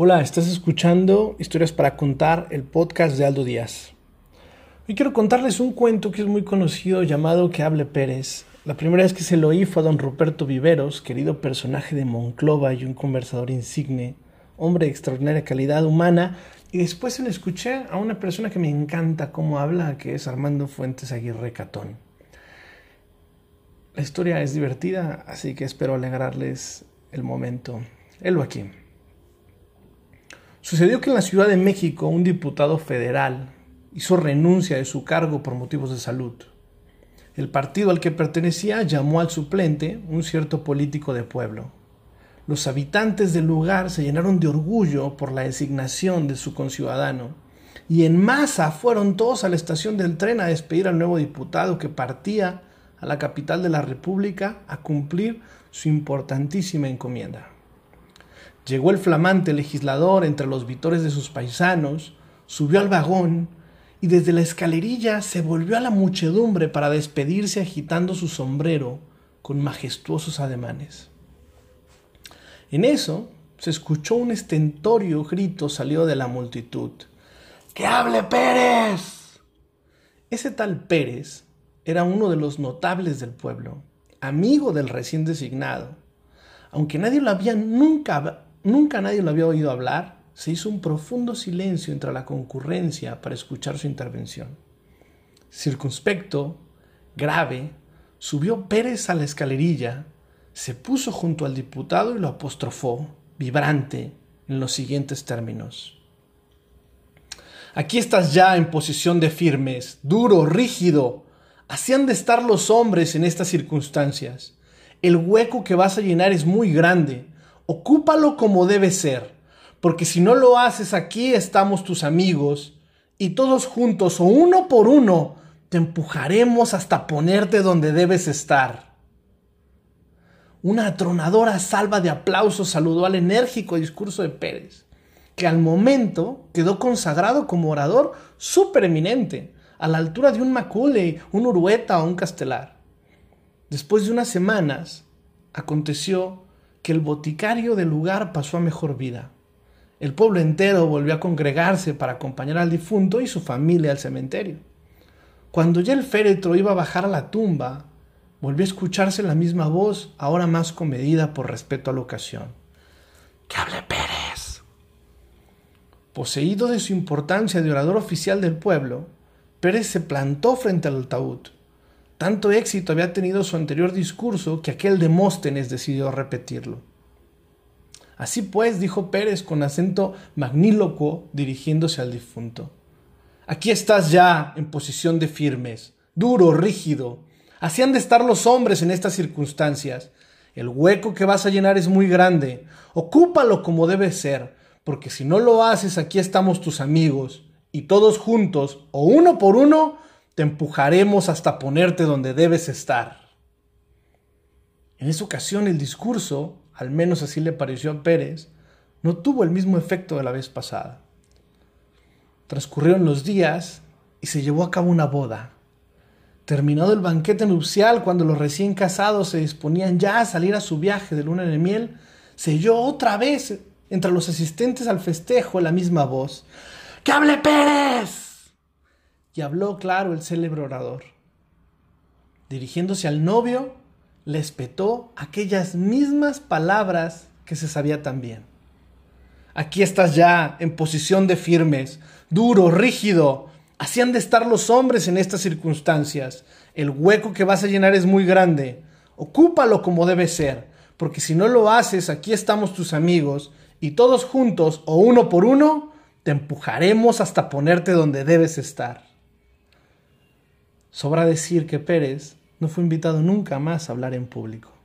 Hola, estás escuchando Historias para Contar, el podcast de Aldo Díaz. Hoy quiero contarles un cuento que es muy conocido llamado Que hable Pérez. La primera vez que se lo oí fue a don Ruperto Viveros, querido personaje de Monclova y un conversador insigne, hombre de extraordinaria calidad humana, y después se lo escuché a una persona que me encanta cómo habla, que es Armando Fuentes Aguirre Catón. La historia es divertida, así que espero alegrarles el momento. Helo aquí. Sucedió que en la Ciudad de México un diputado federal hizo renuncia de su cargo por motivos de salud. El partido al que pertenecía llamó al suplente, un cierto político de pueblo. Los habitantes del lugar se llenaron de orgullo por la designación de su conciudadano, y en masa fueron todos a la estación del tren a despedir al nuevo diputado que partía a la capital de la República a cumplir su importantísima encomienda. Llegó el flamante legislador entre los vitores de sus paisanos, subió al vagón y desde la escalerilla se volvió a la muchedumbre para despedirse agitando su sombrero con majestuosos ademanes. En eso se escuchó un estentorio grito salió de la multitud. ¡Que hable Pérez! Ese tal Pérez era uno de los notables del pueblo, amigo del recién designado. Aunque nadie lo había nunca Nunca nadie lo había oído hablar. Se hizo un profundo silencio entre la concurrencia para escuchar su intervención. Circunspecto, grave, subió Pérez a la escalerilla, se puso junto al diputado y lo apostrofó, vibrante, en los siguientes términos. Aquí estás ya en posición de firmes, duro, rígido. Así han de estar los hombres en estas circunstancias. El hueco que vas a llenar es muy grande ocúpalo como debe ser, porque si no lo haces aquí estamos tus amigos, y todos juntos o uno por uno te empujaremos hasta ponerte donde debes estar. Una atronadora salva de aplausos saludó al enérgico discurso de Pérez, que al momento quedó consagrado como orador supereminente, a la altura de un Macaulay, un Urueta o un Castelar. Después de unas semanas, aconteció que el boticario del lugar pasó a mejor vida. El pueblo entero volvió a congregarse para acompañar al difunto y su familia al cementerio. Cuando ya el féretro iba a bajar a la tumba, volvió a escucharse la misma voz, ahora más comedida por respeto a la ocasión. ¡Que hable Pérez! Poseído de su importancia de orador oficial del pueblo, Pérez se plantó frente al ataúd tanto éxito había tenido su anterior discurso que aquel Demóstenes decidió repetirlo. Así pues, dijo Pérez con acento magnílocuo dirigiéndose al difunto. Aquí estás ya en posición de firmes, duro, rígido. Así han de estar los hombres en estas circunstancias. El hueco que vas a llenar es muy grande. Ocúpalo como debe ser, porque si no lo haces, aquí estamos tus amigos, y todos juntos, o uno por uno, te empujaremos hasta ponerte donde debes estar. En esa ocasión el discurso, al menos así le pareció a Pérez, no tuvo el mismo efecto de la vez pasada. Transcurrieron los días y se llevó a cabo una boda. Terminado el banquete nupcial, cuando los recién casados se disponían ya a salir a su viaje de luna de miel, se oyó otra vez entre los asistentes al festejo la misma voz. ¡Que hable Pérez! Y habló claro el célebre orador. Dirigiéndose al novio, le espetó aquellas mismas palabras que se sabía también. Aquí estás ya en posición de firmes, duro, rígido. Así han de estar los hombres en estas circunstancias. El hueco que vas a llenar es muy grande. Ocúpalo como debe ser, porque si no lo haces, aquí estamos tus amigos, y todos juntos o uno por uno, te empujaremos hasta ponerte donde debes estar. Sobra decir que Pérez no fue invitado nunca más a hablar en público.